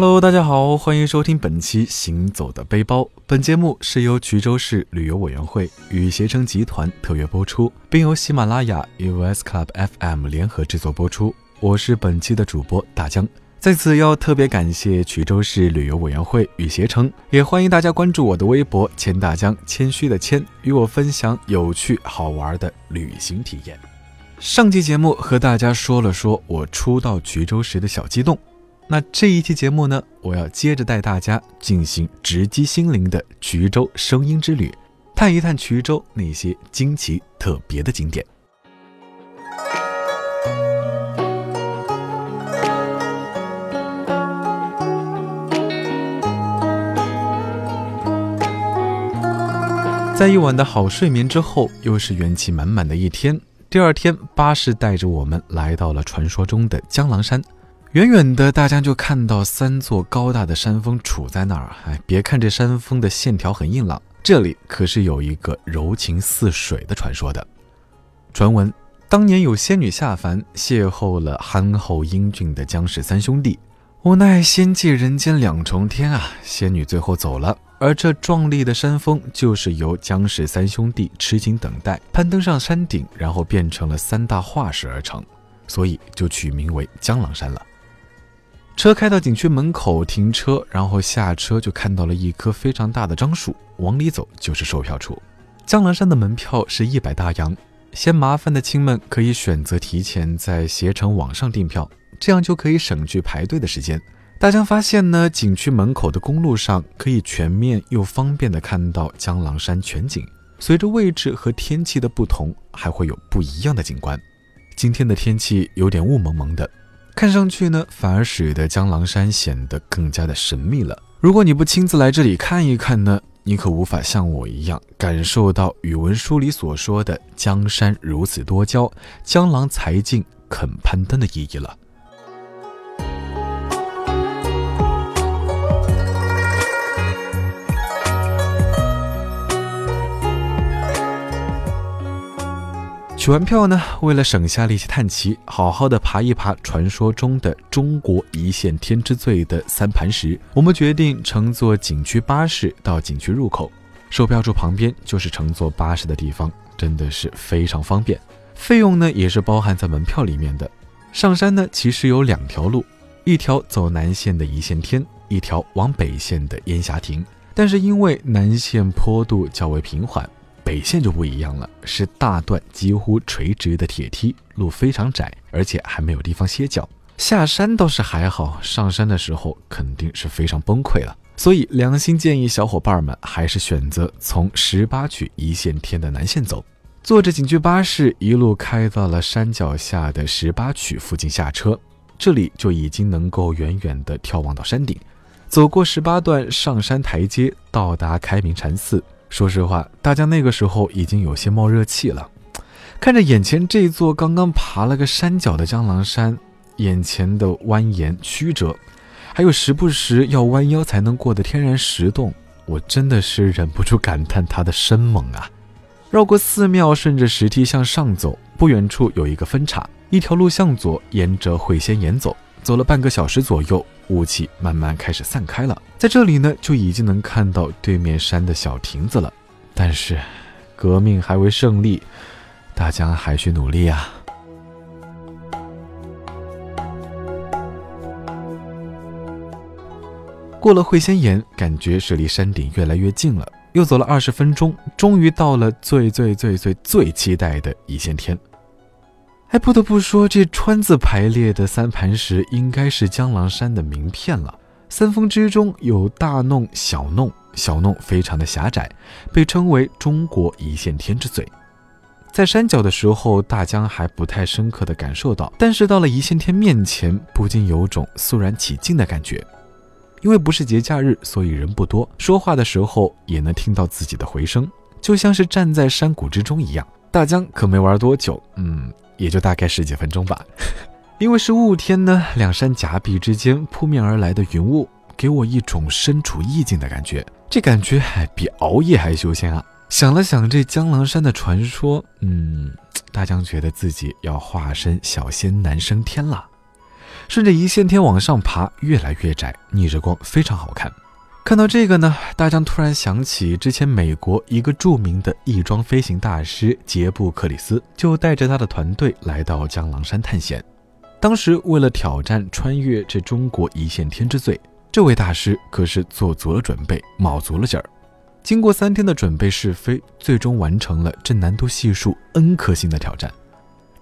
Hello，大家好，欢迎收听本期《行走的背包》。本节目是由衢州市旅游委员会与携程集团特约播出，并由喜马拉雅与 US Club FM 联合制作播出。我是本期的主播大江，在此要特别感谢衢州市旅游委员会与携程，也欢迎大家关注我的微博“千大江”，谦虚的谦，与我分享有趣好玩的旅行体验。上期节目和大家说了说我初到衢州时的小激动。那这一期节目呢，我要接着带大家进行直击心灵的衢州声音之旅，探一探衢州那些惊奇特别的景点。在一晚的好睡眠之后，又是元气满满的一天。第二天，巴士带着我们来到了传说中的江郎山。远远的，大家就看到三座高大的山峰处在那儿。哎，别看这山峰的线条很硬朗，这里可是有一个柔情似水的传说的。传闻当年有仙女下凡，邂逅了憨厚英俊的姜氏三兄弟，无奈仙界人间两重天啊，仙女最后走了。而这壮丽的山峰，就是由姜氏三兄弟痴情等待，攀登上山顶，然后变成了三大化石而成，所以就取名为江郎山了。车开到景区门口停车，然后下车就看到了一棵非常大的樟树，往里走就是售票处。江郎山的门票是一百大洋，嫌麻烦的亲们可以选择提前在携程网上订票，这样就可以省去排队的时间。大江发现呢，景区门口的公路上可以全面又方便的看到江郎山全景，随着位置和天气的不同，还会有不一样的景观。今天的天气有点雾蒙蒙的。看上去呢，反而使得江郎山显得更加的神秘了。如果你不亲自来这里看一看呢，你可无法像我一样感受到语文书里所说的“江山如此多娇，江郎才尽肯攀登”的意义了。取完票呢，为了省下力气探奇，好好的爬一爬传说中的中国一线天之最的三盘石，我们决定乘坐景区巴士到景区入口。售票处旁边就是乘坐巴士的地方，真的是非常方便。费用呢也是包含在门票里面的。上山呢其实有两条路，一条走南线的一线天，一条往北线的烟霞亭。但是因为南线坡度较为平缓。北线就不一样了，是大段几乎垂直的铁梯，路非常窄，而且还没有地方歇脚。下山倒是还好，上山的时候肯定是非常崩溃了。所以良心建议小伙伴们还是选择从十八曲一线天的南线走，坐着景区巴士一路开到了山脚下的十八曲附近下车，这里就已经能够远远地眺望到山顶。走过十八段上山台阶，到达开明禅寺。说实话，大家那个时候已经有些冒热气了。看着眼前这座刚刚爬了个山脚的江郎山，眼前的蜿蜒曲折，还有时不时要弯腰才能过的天然石洞，我真的是忍不住感叹它的生猛啊！绕过寺庙，顺着石梯向上走，不远处有一个分岔，一条路向左，沿着会仙岩走。走了半个小时左右，雾气慢慢开始散开了。在这里呢，就已经能看到对面山的小亭子了。但是，革命还未胜利，大家还需努力啊！过了会仙岩，感觉是离山顶越来越近了。又走了二十分钟，终于到了最最最最最期待的一线天。还不得不说，这川字排列的三盘石应该是江郎山的名片了。三峰之中有大弄、小弄，小弄非常的狭窄，被称为中国一线天之最。在山脚的时候，大江还不太深刻的感受到，但是到了一线天面前，不禁有种肃然起敬的感觉。因为不是节假日，所以人不多，说话的时候也能听到自己的回声，就像是站在山谷之中一样。大江可没玩多久，嗯。也就大概十几分钟吧，因为是雾天呢，两山夹壁之间扑面而来的云雾，给我一种身处意境的感觉。这感觉还比熬夜还修仙啊！想了想这江郎山的传说，嗯，大江觉得自己要化身小仙男升天了。顺着一线天往上爬，越来越窄，逆着光，非常好看。看到这个呢，大江突然想起之前美国一个著名的翼装飞行大师杰布·克里斯，就带着他的团队来到江郎山探险。当时为了挑战穿越这中国一线天之最，这位大师可是做足了准备，卯足了劲儿。经过三天的准备试飞，最终完成了这难度系数 N 颗星的挑战。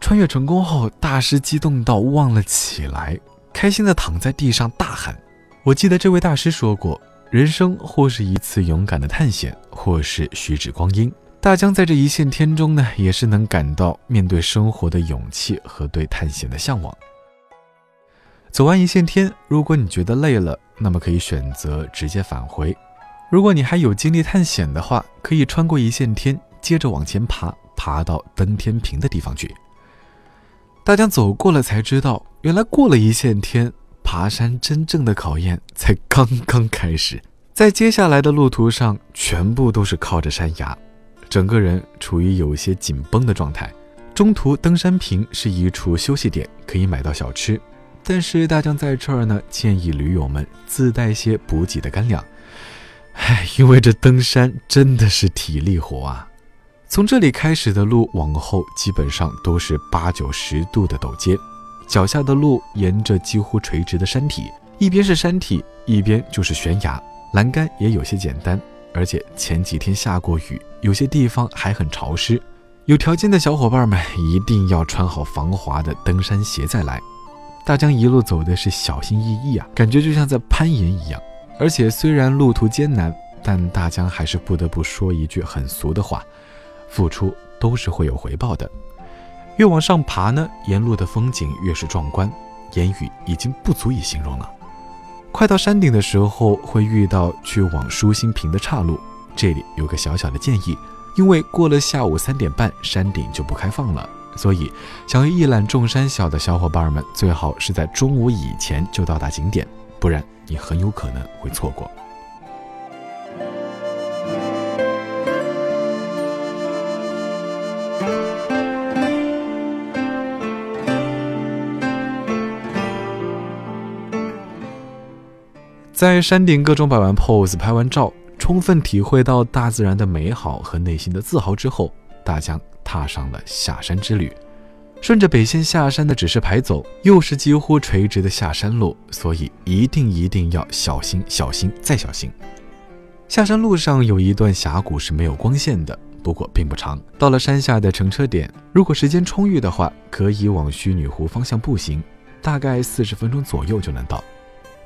穿越成功后，大师激动到忘了起来，开心的躺在地上大喊：“我记得这位大师说过。”人生或是一次勇敢的探险，或是虚掷光阴。大江在这一线天中呢，也是能感到面对生活的勇气和对探险的向往。走完一线天，如果你觉得累了，那么可以选择直接返回；如果你还有精力探险的话，可以穿过一线天，接着往前爬，爬到登天平的地方去。大江走过了才知道，原来过了一线天。爬山真正的考验才刚刚开始，在接下来的路途上，全部都是靠着山崖，整个人处于有些紧绷的状态。中途登山坪是一处休息点，可以买到小吃，但是大江在这儿呢，建议驴友们自带些补给的干粮。唉，因为这登山真的是体力活啊！从这里开始的路往后，基本上都是八九十度的陡阶。脚下的路沿着几乎垂直的山体，一边是山体，一边就是悬崖。栏杆也有些简单，而且前几天下过雨，有些地方还很潮湿。有条件的小伙伴们一定要穿好防滑的登山鞋再来。大江一路走的是小心翼翼啊，感觉就像在攀岩一样。而且虽然路途艰难，但大江还是不得不说一句很俗的话：付出都是会有回报的。越往上爬呢，沿路的风景越是壮观，言语已经不足以形容了。快到山顶的时候，会遇到去往舒心坪的岔路，这里有个小小的建议，因为过了下午三点半，山顶就不开放了，所以想要一览众山小的小伙伴们，最好是在中午以前就到达景点，不然你很有可能会错过。在山顶各种摆完 pose、拍完照，充分体会到大自然的美好和内心的自豪之后，大江踏上了下山之旅。顺着北线下山的指示牌走，又是几乎垂直的下山路，所以一定一定要小心、小心再小心。下山路上有一段峡谷是没有光线的，不过并不长。到了山下的乘车点，如果时间充裕的话，可以往虚拟湖方向步行，大概四十分钟左右就能到。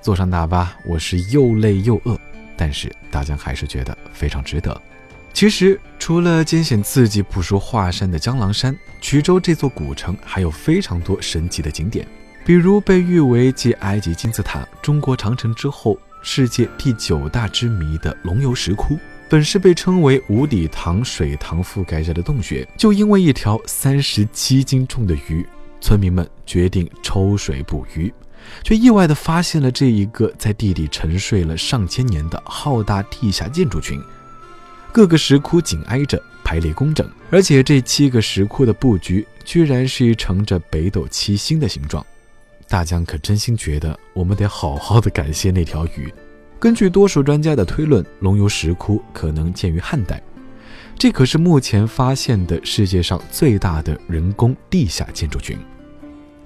坐上大巴，我是又累又饿，但是大江还是觉得非常值得。其实，除了艰险刺激、不输华山的江郎山，衢州这座古城还有非常多神奇的景点，比如被誉为继埃及金字塔、中国长城之后世界第九大之谜的龙游石窟，本是被称为无底塘水塘覆盖着的洞穴，就因为一条三十七斤重的鱼，村民们决定抽水捕鱼。却意外地发现了这一个在地底沉睡了上千年的浩大地下建筑群，各个石窟紧挨着，排列工整，而且这七个石窟的布局居然是呈着北斗七星的形状。大江可真心觉得我们得好好的感谢那条鱼。根据多数专家的推论，龙游石窟可能建于汉代，这可是目前发现的世界上最大的人工地下建筑群。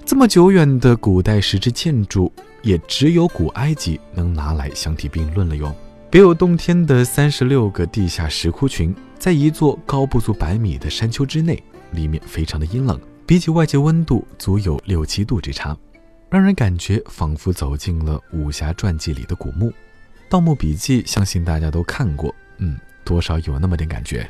这么久远的古代石质建筑，也只有古埃及能拿来相提并论了哟。别有洞天的三十六个地下石窟群，在一座高不足百米的山丘之内，里面非常的阴冷，比起外界温度足有六七度之差，让人感觉仿佛走进了武侠传记里的古墓。《盗墓笔记》相信大家都看过，嗯，多少有那么点感觉。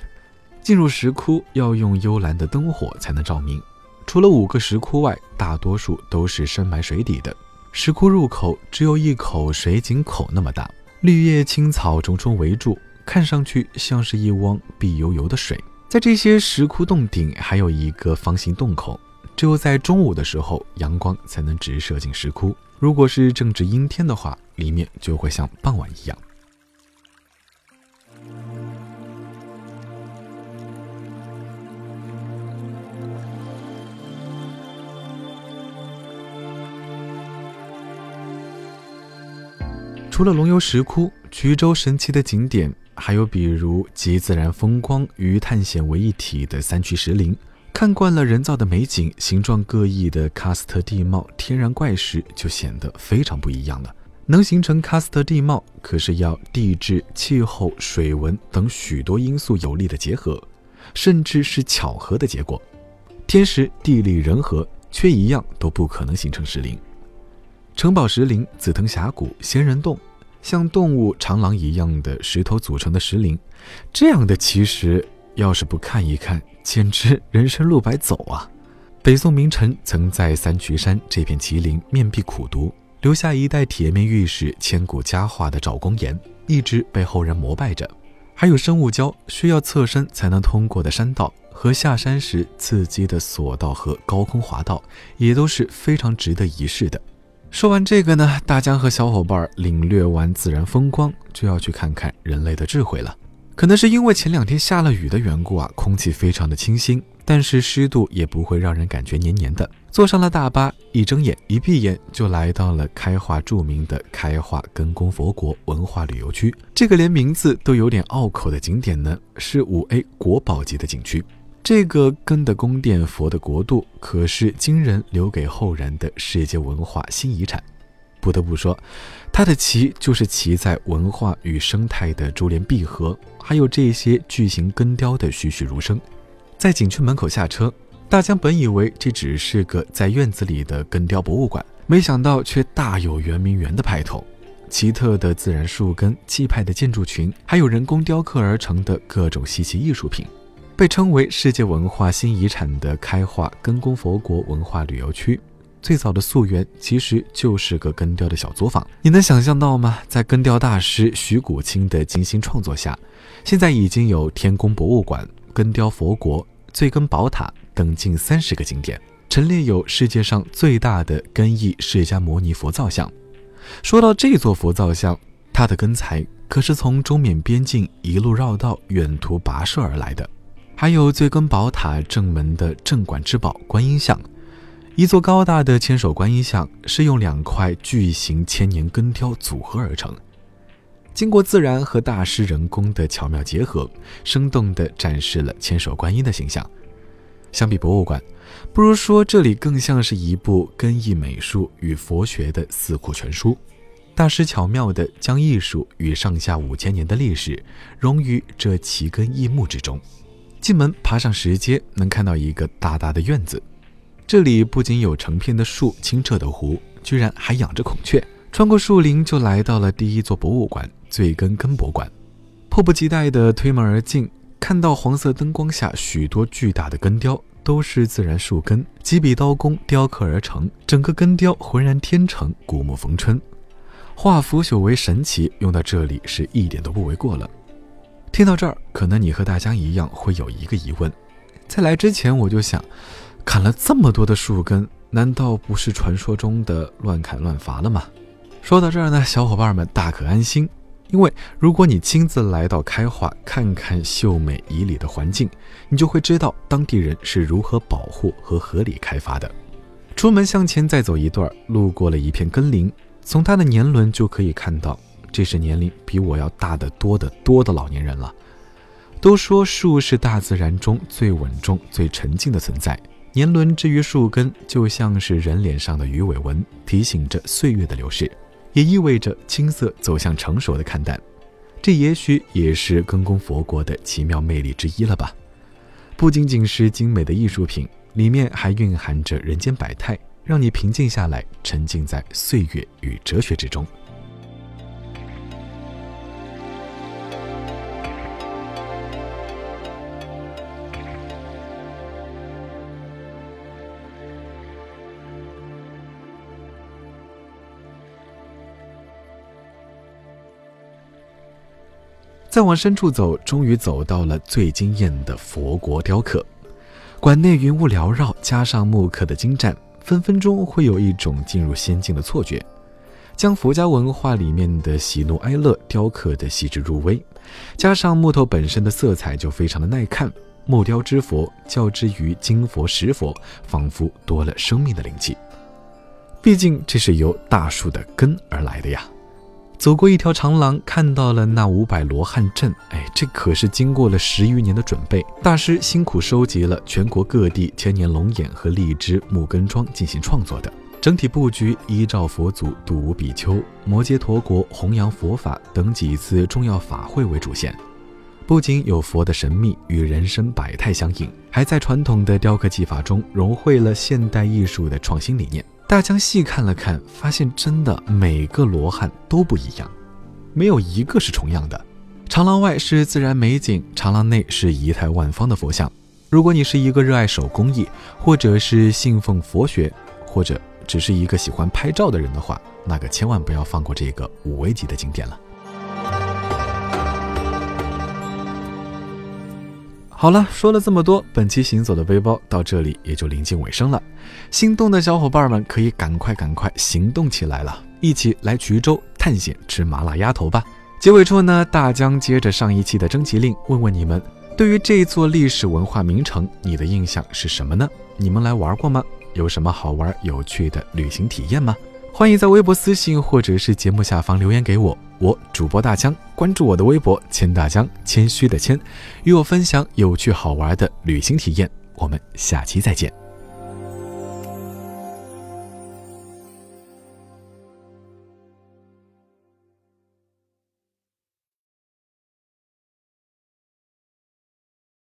进入石窟要用幽蓝的灯火才能照明。除了五个石窟外，大多数都是深埋水底的。石窟入口只有一口水井口那么大，绿叶青草重重围住，看上去像是一汪碧油油的水。在这些石窟洞顶还有一个方形洞口，只有在中午的时候，阳光才能直射进石窟。如果是正值阴天的话，里面就会像傍晚一样。除了龙游石窟、衢州神奇的景点，还有比如集自然风光与探险为一体的三衢石林。看惯了人造的美景，形状各异的喀斯特地貌、天然怪石就显得非常不一样了。能形成喀斯特地貌，可是要地质、气候、水文等许多因素有力的结合，甚至是巧合的结果。天时、地利、人和，缺一样都不可能形成石林。城堡石林、紫藤峡谷、仙人洞，像动物长廊一样的石头组成的石林，这样的奇石，要是不看一看。简直人生路白走啊！北宋名臣曾在三衢山这片麒麟面壁苦读，留下一代铁面御史千古佳话的赵公言，一直被后人膜拜着。还有生物礁需要侧身才能通过的山道，和下山时刺激的索道和高空滑道，也都是非常值得一试的。说完这个呢，大江和小伙伴领略完自然风光，就要去看看人类的智慧了。可能是因为前两天下了雨的缘故啊，空气非常的清新，但是湿度也不会让人感觉黏黏的。坐上了大巴，一睁眼一闭眼就来到了开化著名的开化根宫佛国文化旅游区。这个连名字都有点拗口的景点呢，是五 A 国宝级的景区。这个根的宫殿佛的国度，可是今人留给后人的世界文化新遗产。不得不说，它的奇就是奇在文化与生态的珠联璧合，还有这些巨型根雕的栩栩如生。在景区门口下车，大江本以为这只是个在院子里的根雕博物馆，没想到却大有圆明园的派头。奇特的自然树根、气派的建筑群，还有人工雕刻而成的各种稀奇艺术品，被称为世界文化新遗产的开化根宫佛国文化旅游区。最早的溯源其实就是个根雕的小作坊，你能想象到吗？在根雕大师徐古清的精心创作下，现在已经有天宫博物馆、根雕佛国、醉根宝塔等近三十个景点，陈列有世界上最大的根艺释迦牟尼佛造像。说到这座佛造像，它的根材可是从中缅边境一路绕道远途跋涉而来的。还有最根宝塔正门的镇馆之宝观音像。一座高大的千手观音像是用两块巨型千年根雕组合而成，经过自然和大师人工的巧妙结合，生动地展示了千手观音的形象。相比博物馆，不如说这里更像是一部根艺美术与佛学的四库全书。大师巧妙地将艺术与上下五千年的历史融于这奇根异木之中。进门爬上石阶，能看到一个大大的院子。这里不仅有成片的树、清澈的湖，居然还养着孔雀。穿过树林，就来到了第一座博物馆——醉根根博馆。迫不及待地推门而进，看到黄色灯光下许多巨大的根雕，都是自然树根，几笔刀工雕刻而成，整个根雕浑然天成，古木逢春，化腐朽为神奇，用到这里是一点都不为过了。听到这儿，可能你和大家一样会有一个疑问：在来之前我就想。砍了这么多的树根，难道不是传说中的乱砍乱伐了吗？说到这儿呢，小伙伴们大可安心，因为如果你亲自来到开化，看看秀美旖旎的环境，你就会知道当地人是如何保护和合理开发的。出门向前再走一段，路过了一片根林，从它的年轮就可以看到，这是年龄比我要大得多得多的老年人了。都说树是大自然中最稳重、最沉静的存在。年轮之于树根，就像是人脸上的鱼尾纹，提醒着岁月的流逝，也意味着青涩走向成熟的看淡。这也许也是根宫佛国的奇妙魅力之一了吧？不仅仅是精美的艺术品，里面还蕴含着人间百态，让你平静下来，沉浸在岁月与哲学之中。再往深处走，终于走到了最惊艳的佛国雕刻。馆内云雾缭绕，加上木刻的精湛，分分钟会有一种进入仙境的错觉。将佛家文化里面的喜怒哀乐雕刻的细致入微，加上木头本身的色彩就非常的耐看。木雕之佛，较之于金佛石佛，仿佛多了生命的灵气。毕竟这是由大树的根而来的呀。走过一条长廊，看到了那五百罗汉阵。哎，这可是经过了十余年的准备，大师辛苦收集了全国各地千年龙眼和荔枝、木根桩进行创作的。整体布局依照佛祖度无比丘、摩揭陀国弘扬佛法等几次重要法会为主线，不仅有佛的神秘与人生百态相应，还在传统的雕刻技法中融汇了现代艺术的创新理念。大江细看了看，发现真的每个罗汉都不一样，没有一个是重样的。长廊外是自然美景，长廊内是仪态万方的佛像。如果你是一个热爱手工艺，或者是信奉佛学，或者只是一个喜欢拍照的人的话，那可千万不要放过这个五 A 级的景点了。好了，说了这么多，本期行走的背包到这里也就临近尾声了。心动的小伙伴们可以赶快赶快行动起来了，一起来衢州探险吃麻辣鸭头吧。结尾处呢，大江接着上一期的征集令，问问你们，对于这座历史文化名城，你的印象是什么呢？你们来玩过吗？有什么好玩有趣的旅行体验吗？欢迎在微博私信或者是节目下方留言给我。我主播大江，关注我的微博“千大江”，谦虚的谦，与我分享有趣好玩的旅行体验。我们下期再见。